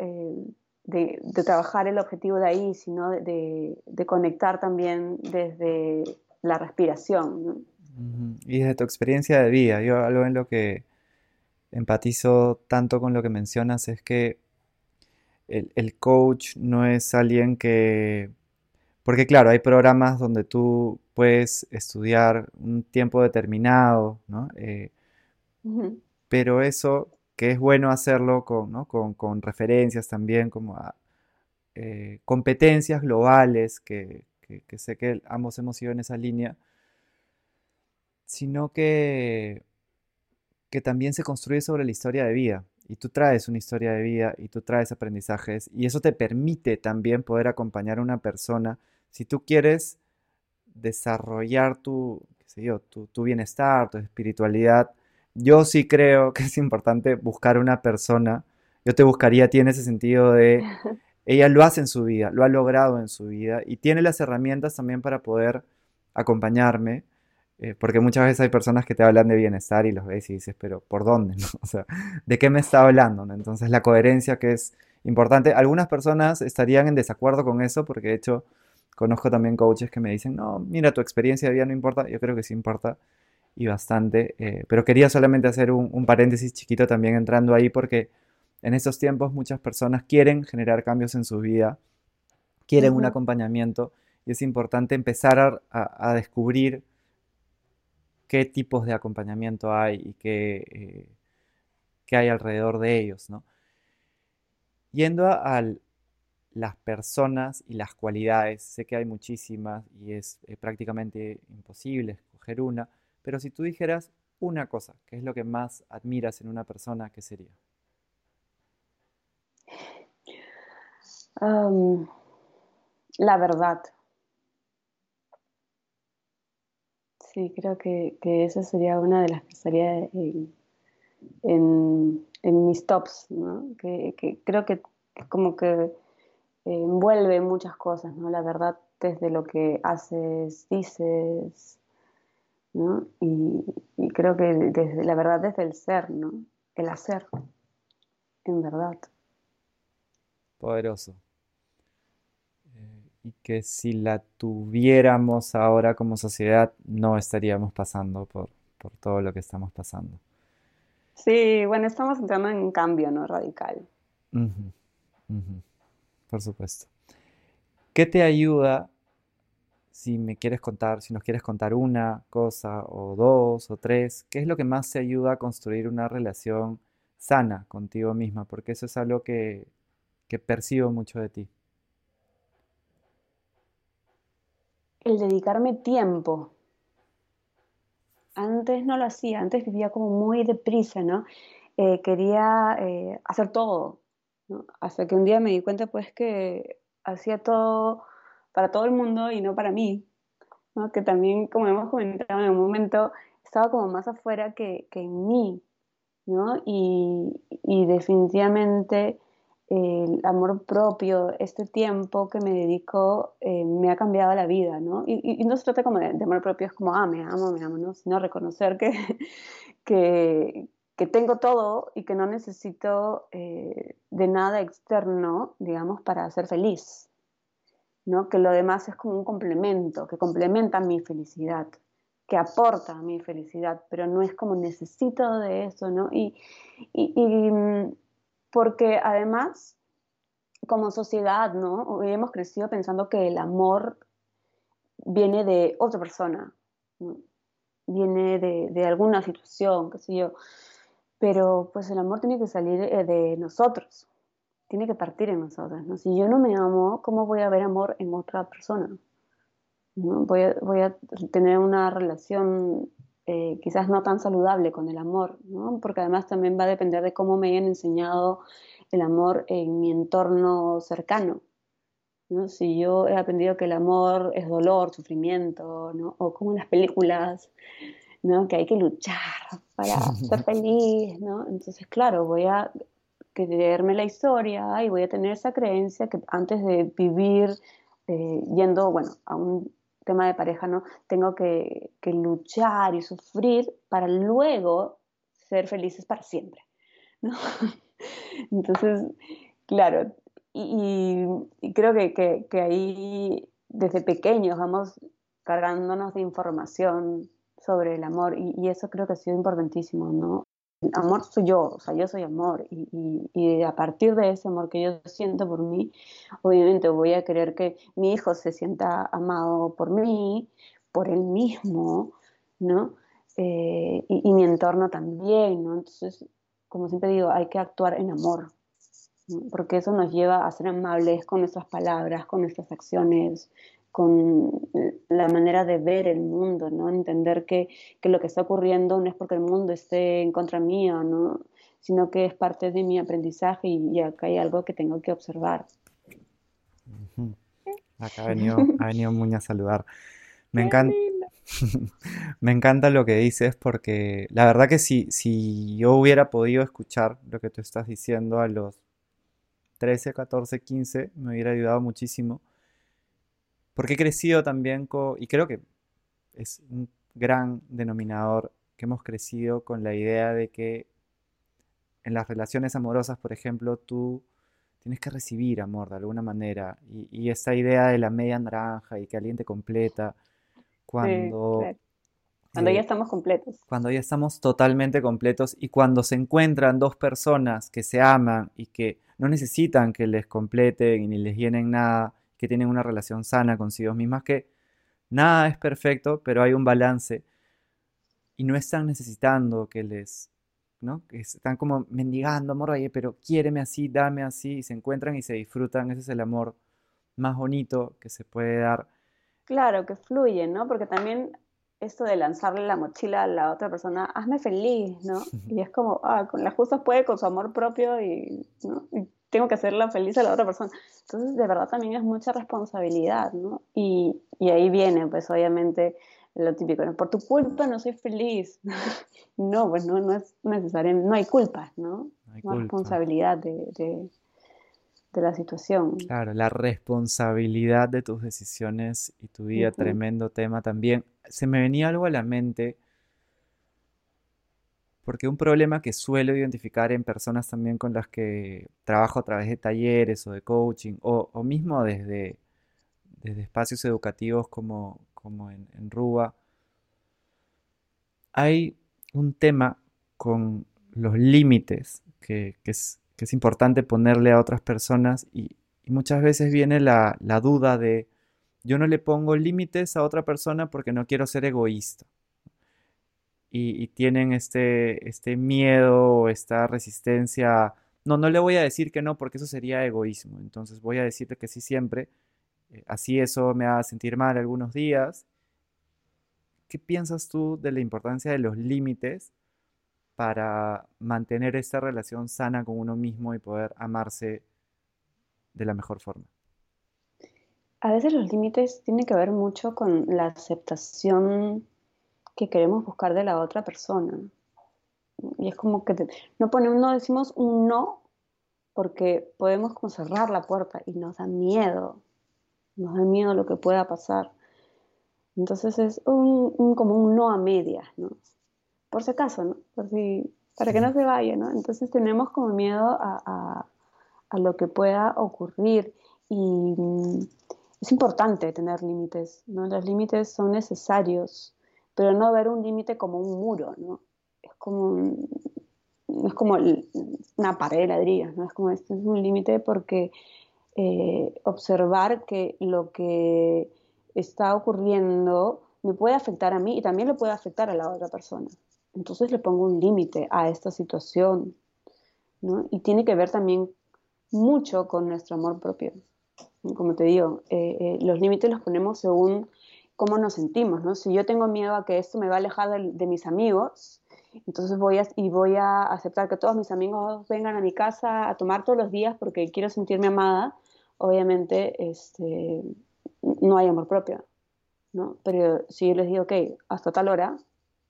de, trabajar el objetivo de ahí, sino de, conectar también desde la respiración. Y desde tu experiencia de vida, yo algo en lo que empatizo tanto con lo que mencionas es que el, coach no es alguien que Porque claro, hay programas donde tú puedes estudiar un tiempo determinado, ¿no? Eh, pero eso, que es bueno hacerlo con, con, referencias también, como a eh, competencias globales, que, que, sé que ambos hemos ido en esa línea, sino que, que también se construye sobre la historia de vida. Y tú traes una historia de vida y tú traes aprendizajes y eso te permite también poder acompañar a una persona si tú quieres desarrollar tu, yo, tu, bienestar, tu espiritualidad. Yo sí creo que es importante buscar una persona. Yo te buscaría a ti en ese sentido de ella lo hace en su vida, lo ha logrado en su vida y tiene las herramientas también para poder acompañarme, eh, porque muchas veces hay personas que te hablan de bienestar y los ves y dices, pero ¿por dónde? O sea, ¿de qué me está hablando? Entonces la coherencia que es importante. Algunas personas estarían en desacuerdo con eso, porque de hecho conozco también coaches que me dicen, no, mira, tu experiencia de vida no importa. Yo creo que sí importa y bastante. Eh, pero quería solamente hacer un, un paréntesis chiquito también entrando ahí, porque en estos tiempos muchas personas quieren generar cambios en su vida, quieren un acompañamiento y es importante empezar a, descubrir qué tipos de acompañamiento hay y qué, eh, hay alrededor de ellos. ¿no? Yendo a, las personas y las cualidades, sé que hay muchísimas y es eh, prácticamente imposible escoger una, pero si tú dijeras una cosa, ¿qué es lo que más admiras en una persona, qué sería? la verdad. Sí, creo que, esa sería una de las que estaría en, mis tops, ¿no? que, creo que como que envuelve muchas cosas, ¿no? La verdad desde lo que haces, dices, ¿no? Y, y, creo que desde la verdad desde el ser, ¿no? El hacer, en verdad. Poderoso y que si la tuviéramos ahora como sociedad no estaríamos pasando por, todo lo que estamos pasando. Sí, bueno, estamos entrando en un cambio, ¿no? Radical. Por supuesto. ¿Qué te ayuda si me quieres contar, si nos quieres contar una cosa o dos o tres, qué es lo que más te ayuda a construir una relación sana contigo misma? Porque eso es algo que, que percibo mucho de ti. El dedicarme tiempo. Antes no lo hacía, antes vivía como muy deprisa, ¿no? Eh, quería eh, hacer todo, Hasta que un día me di cuenta pues que hacía todo para todo el mundo y no para mí, ¿no? Que también, como hemos comentado en un momento, estaba como más afuera que, en mí, ¿no? Y, y definitivamente el amor propio, este tiempo que me dedico eh, me ha cambiado la vida, ¿no? Y, no se trata como de, amor propio, es como, ah, me amo, me amo, ¿no? Sino reconocer que, que, tengo todo y que no necesito eh, de nada externo, digamos, para ser feliz, ¿no? Que lo demás es como un complemento, que complementa mi felicidad, que aporta mi felicidad, pero no es como necesito de eso, ¿no? y, y porque además, como sociedad, ¿no? hemos crecido pensando que el amor viene de otra persona, viene de, alguna situación, qué sé yo, pero pues el amor tiene que salir eh, de nosotros, tiene que partir en nosotros, ¿no? Si yo no me amo, ¿cómo voy a ver amor en otra persona? Voy, a, voy a tener una relación eh, quizás no tan saludable con el amor, ¿no? porque además también va a depender de cómo me hayan enseñado el amor en mi entorno cercano. ¿no? Si yo he aprendido que el amor es dolor, sufrimiento, ¿no? o como en las películas, ¿no? que hay que luchar para ser feliz, ¿no? entonces claro, voy a creerme la historia y voy a tener esa creencia que antes de vivir eh, yendo, bueno, a un tema de pareja, ¿no? Tengo que, luchar y sufrir para luego ser felices para siempre, ¿no? Entonces, claro, y, creo que, ahí desde pequeños vamos cargándonos de información sobre el amor y, eso creo que ha sido importantísimo, ¿no? Amor soy yo, o sea, yo soy amor y, y, a partir de ese amor que yo siento por mí, obviamente voy a querer que mi hijo se sienta amado por mí, por él mismo, ¿no? Eh, y, y, mi entorno también, ¿no? Entonces, como siempre digo, hay que actuar en amor, porque eso nos lleva a ser amables con nuestras palabras, con nuestras acciones, con la manera de ver el mundo, ¿no? Entender que, que, lo que está ocurriendo no es porque el mundo esté en contra mío, ¿no? Sino que es parte de mi aprendizaje y, acá hay algo que tengo que observar. Acá ha venido, ha venido Muña a saludar. Me encanta, me encanta lo que dices porque la verdad que si, si yo hubiera podido escuchar lo que tú estás diciendo a los 13, 14, 15, me hubiera ayudado muchísimo porque he crecido también con, y creo que es un gran denominador que hemos crecido con la idea de que en las relaciones amorosas, por ejemplo, tú tienes que recibir amor de alguna manera. Y, y esa idea de la media naranja y que alguien te completa, cuando... Cuando ya eh, estamos completos. Cuando ya estamos totalmente completos y cuando se encuentran dos personas que se aman y que no necesitan que les completen y ni les llenen nada, que tienen una relación sana consigo mismas, que nada es perfecto, pero hay un balance y no están necesitando que les, ¿no? Que están como mendigando, amor, oye, pero quiéreme así, dame así, y se encuentran y se disfrutan, ese es el amor más bonito que se puede dar. Claro, que fluye, ¿no? Porque también esto de lanzarle la mochila a la otra persona, hazme feliz, ¿no? Y es como, ah, con la justa puede con su amor propio y, ¿no? y tengo que hacerla feliz a la otra persona. Entonces, de verdad también es mucha responsabilidad, ¿no? Y, y ahí viene, pues obviamente, lo típico, ¿no? Por tu culpa no soy feliz. no, pues no, no es necesario, no hay culpa, ¿no? No hay responsabilidad de, de, de, la situación. Claro, la responsabilidad de tus decisiones y tu vida, tremendo tema también. Se me venía algo a la mente porque un problema que suelo identificar en personas también con las que trabajo a través de talleres o de coaching o, mismo desde, desde, espacios educativos como, como en, en Ruba, hay un tema con los límites que, es, importante ponerle a otras personas y, muchas veces viene la, la duda de yo no le pongo límites a otra persona porque no quiero ser egoísta y, tienen este, este miedo esta resistencia. No, no le voy a decir que no porque eso sería egoísmo. Entonces voy a decirle que sí siempre. Eh, así eso me a sentir mal algunos días. ¿Qué piensas tú de la importancia de los límites para mantener esta relación sana con uno mismo y poder amarse de la mejor forma? A veces los límites tienen que ver mucho con la aceptación que queremos buscar de la otra persona. Y es como que no, ponemos, no decimos un no porque podemos como cerrar la puerta y nos da miedo, nos da miedo lo que pueda pasar. Entonces es un, como un no a medias, ¿no? Por si acaso, ¿no? Por si, para que no se vaya, ¿no? Entonces tenemos como miedo a, a lo que pueda ocurrir y mm, es importante tener límites, ¿no? Los límites son necesarios pero no ver un límite como un muro, ¿no? Es como, es como una pared de ladrillos, ¿no? Es como este es un límite porque eh, observar que lo que está ocurriendo me puede afectar a mí y también le puede afectar a la otra persona. Entonces le pongo un límite a esta situación, ¿no? Y tiene que ver también mucho con nuestro amor propio. Como te digo, eh, eh, los límites los ponemos según cómo nos sentimos, ¿no? Si yo tengo miedo a que esto me va a alejar de, mis amigos, entonces voy a, y voy a aceptar que todos mis amigos vengan a mi casa a tomar todos los días porque quiero sentirme amada, obviamente este, no hay amor propio, ¿no? Pero si yo les digo, ok, hasta tal hora,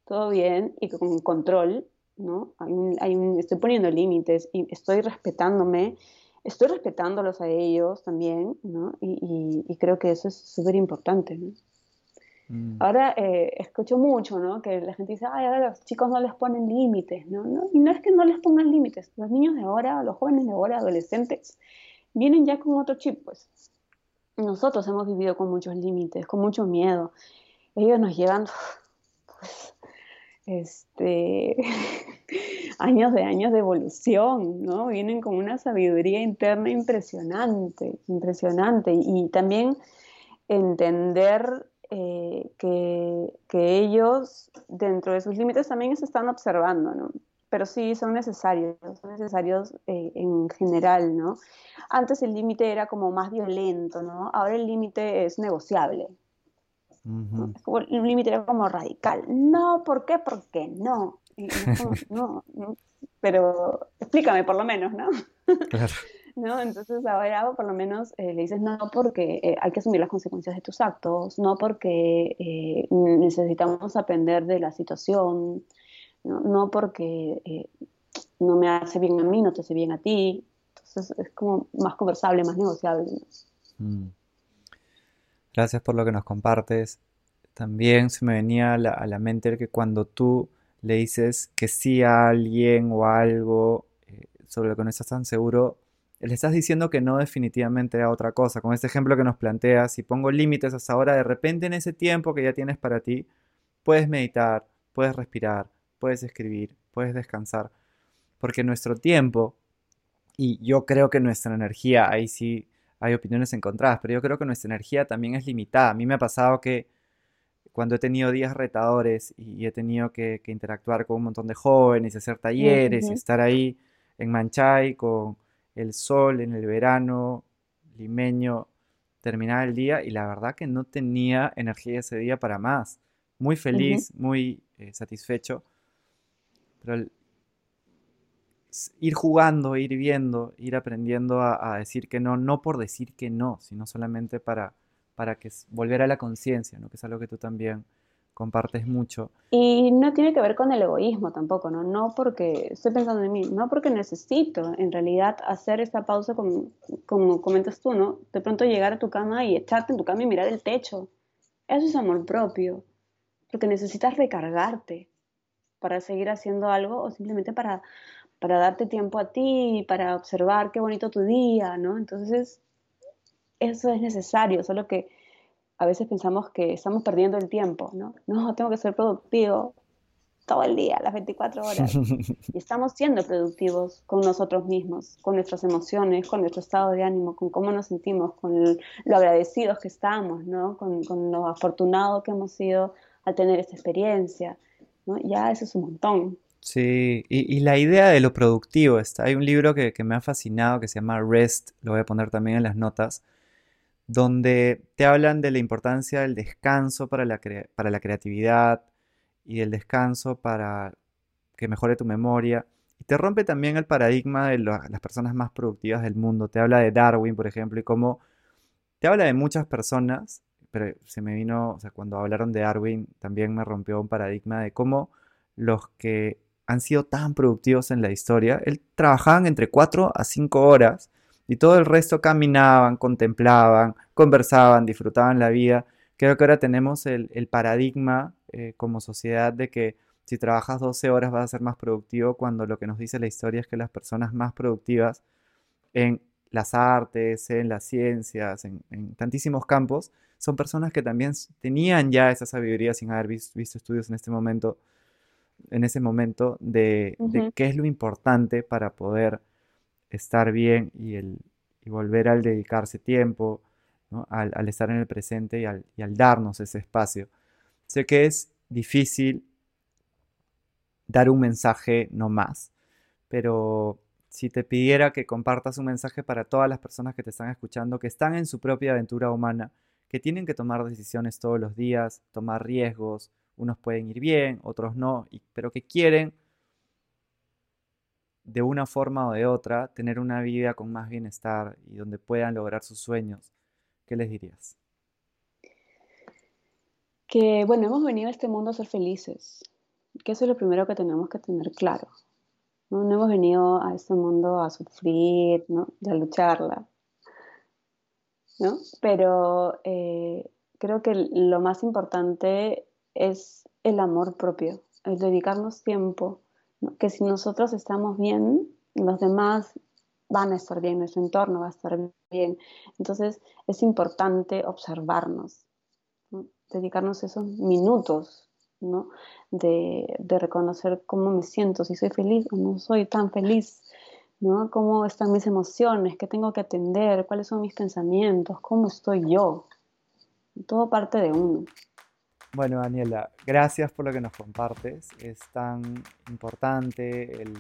todo bien y con control, ¿no? Hay estoy poniendo límites y estoy respetándome, estoy respetándolos a ellos también, ¿no? Y, y creo que eso es súper importante, ¿no? Mm. Ahora eh, escucho mucho, ¿no? Que la gente dice, ay, ahora los chicos no les ponen límites, ¿no? ¿no? Y no es que no les pongan límites, los niños de ahora, los jóvenes de ahora, adolescentes, vienen ya con otro chip, pues. Nosotros hemos vivido con muchos límites, con mucho miedo. Ellos nos llevan, pues, este, años de años de evolución, ¿no? Vienen con una sabiduría interna impresionante, impresionante. Y también entender eh, que, ellos, dentro de sus límites, también se están observando, ¿no? Pero sí son necesarios, son necesarios eh, en general, ¿no? Antes el límite era como más violento, ¿no? Ahora el límite es negociable, el límite era como radical. No, ¿por qué? Porque no. no, no, Pero explícame por lo menos, ¿no? Claro. ¿No? Entonces ahora por lo menos eh, le dices no porque eh, hay que asumir las consecuencias de tus actos, no porque eh, necesitamos aprender de la situación, no, no porque no me hace bien a mí, no te hace bien a ti. Entonces es como más conversable, más negociable. Mm. Gracias por lo que nos compartes. También se me venía a la, mente que cuando tú le dices que sí a alguien o algo sobre lo que no estás tan seguro, le estás diciendo que no definitivamente a otra cosa. Con este ejemplo que nos planteas, si pongo límites hasta ahora, de repente en ese tiempo que ya tienes para ti, puedes meditar, puedes respirar, puedes escribir, puedes descansar. Porque nuestro tiempo, y yo creo que nuestra energía, ahí sí hay opiniones encontradas, pero yo creo que nuestra energía también es limitada. A mí me ha pasado que cuando he tenido días retadores y he tenido que, interactuar con un montón de jóvenes, y hacer talleres y estar ahí en Manchay con el sol en el verano limeño, terminar el día y la verdad que no tenía energía ese día para más. Muy feliz, muy eh, satisfecho, pero ir jugando, ir viendo, ir aprendiendo a, decir que no, no por decir que no, sino solamente para, para que volver a la conciencia, ¿no? que es algo que tú también compartes mucho. Y no tiene que ver con el egoísmo tampoco, ¿no? No porque estoy pensando en mí, no porque necesito en realidad hacer esta pausa como, como comentas tú, ¿no? De pronto llegar a tu cama y echarte en tu cama y mirar el techo. Eso es amor propio, porque necesitas recargarte para seguir haciendo algo o simplemente para para darte tiempo a ti, para observar qué bonito tu día, ¿no? Entonces, eso es necesario, solo que a veces pensamos que estamos perdiendo el tiempo, ¿no? No, tengo que ser productivo todo el día, las 24 horas. Y estamos siendo productivos con nosotros mismos, con nuestras emociones, con nuestro estado de ánimo, con cómo nos sentimos, con lo agradecidos que estamos, ¿no? Con, con lo afortunado que hemos sido al tener esta experiencia, ¿no? Ya eso es un montón. Sí, y, la idea de lo productivo está. Hay un libro que, me ha fascinado que se llama Rest, lo voy a poner también en las notas, donde te hablan de la importancia del descanso para la, para la creatividad y del descanso para que mejore tu memoria. Y te rompe también el paradigma de las personas más productivas del mundo. Te habla de Darwin, por ejemplo, y cómo te habla de muchas personas, pero se me vino, o sea, cuando hablaron de Darwin, también me rompió un paradigma de cómo los que han sido tan productivos en la historia. Él trabajaban entre 4 a 5 horas y todo el resto caminaban, contemplaban, conversaban, disfrutaban la vida. Creo que ahora tenemos el, paradigma eh, como sociedad de que si trabajas 12 horas vas a ser más productivo cuando lo que nos dice la historia es que las personas más productivas en las artes, en las ciencias, en, tantísimos campos, son personas que también tenían ya esa sabiduría sin haber visto estudios en este momento en ese momento de, qué es lo importante para poder estar bien y, el, volver al dedicarse tiempo, al, estar en el presente y al, darnos ese espacio. Sé que es difícil dar un mensaje no más, pero si te pidiera que compartas un mensaje para todas las personas que te están escuchando, que están en su propia aventura humana, que tienen que tomar decisiones todos los días, tomar riesgos, unos pueden ir bien, otros no, pero que quieren de una forma o de otra tener una vida con más bienestar y donde puedan lograr sus sueños, ¿qué les dirías? Que bueno, hemos venido a este mundo a ser felices, que eso es lo primero que tenemos que tener claro. No, hemos venido a este mundo a sufrir, ¿no? a lucharla. ¿no? Pero eh, creo que lo más importante es el amor propio, el dedicarnos tiempo, que si nosotros estamos bien, los demás van a estar bien, nuestro entorno va a estar bien. Entonces es importante observarnos, dedicarnos esos minutos ¿no? De, de, reconocer cómo me siento, si soy feliz o no soy tan feliz, ¿no? Cómo están mis emociones, qué tengo que atender, cuáles son mis pensamientos, cómo estoy yo. Todo parte de uno. Bueno, Daniela, gracias por lo que nos compartes. Es tan importante el,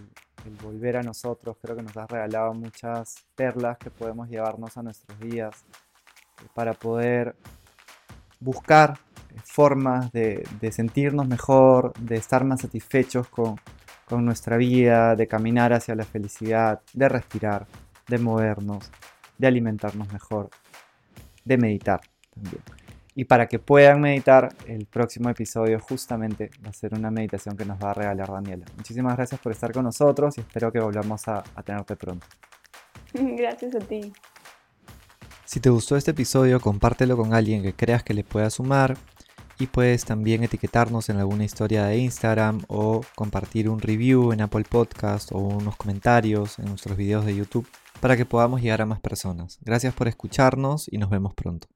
volver a nosotros. Creo que nos has regalado muchas perlas que podemos llevarnos a nuestros días eh, para poder buscar eh, formas de, sentirnos mejor, de estar más satisfechos con, con nuestra vida, de caminar hacia la felicidad, de respirar, de movernos, de alimentarnos mejor, de meditar también. Y para que puedan meditar, el próximo episodio justamente va a ser una meditación que nos va a regalar Daniela. Muchísimas gracias por estar con nosotros y espero que volvamos a, a tenerte pronto. Gracias a ti. Si te gustó este episodio, compártelo con alguien que creas que le pueda sumar y puedes también etiquetarnos en alguna historia de Instagram o compartir un review en Apple Podcast o unos comentarios en nuestros videos de YouTube para que podamos llegar a más personas. Gracias por escucharnos y nos vemos pronto.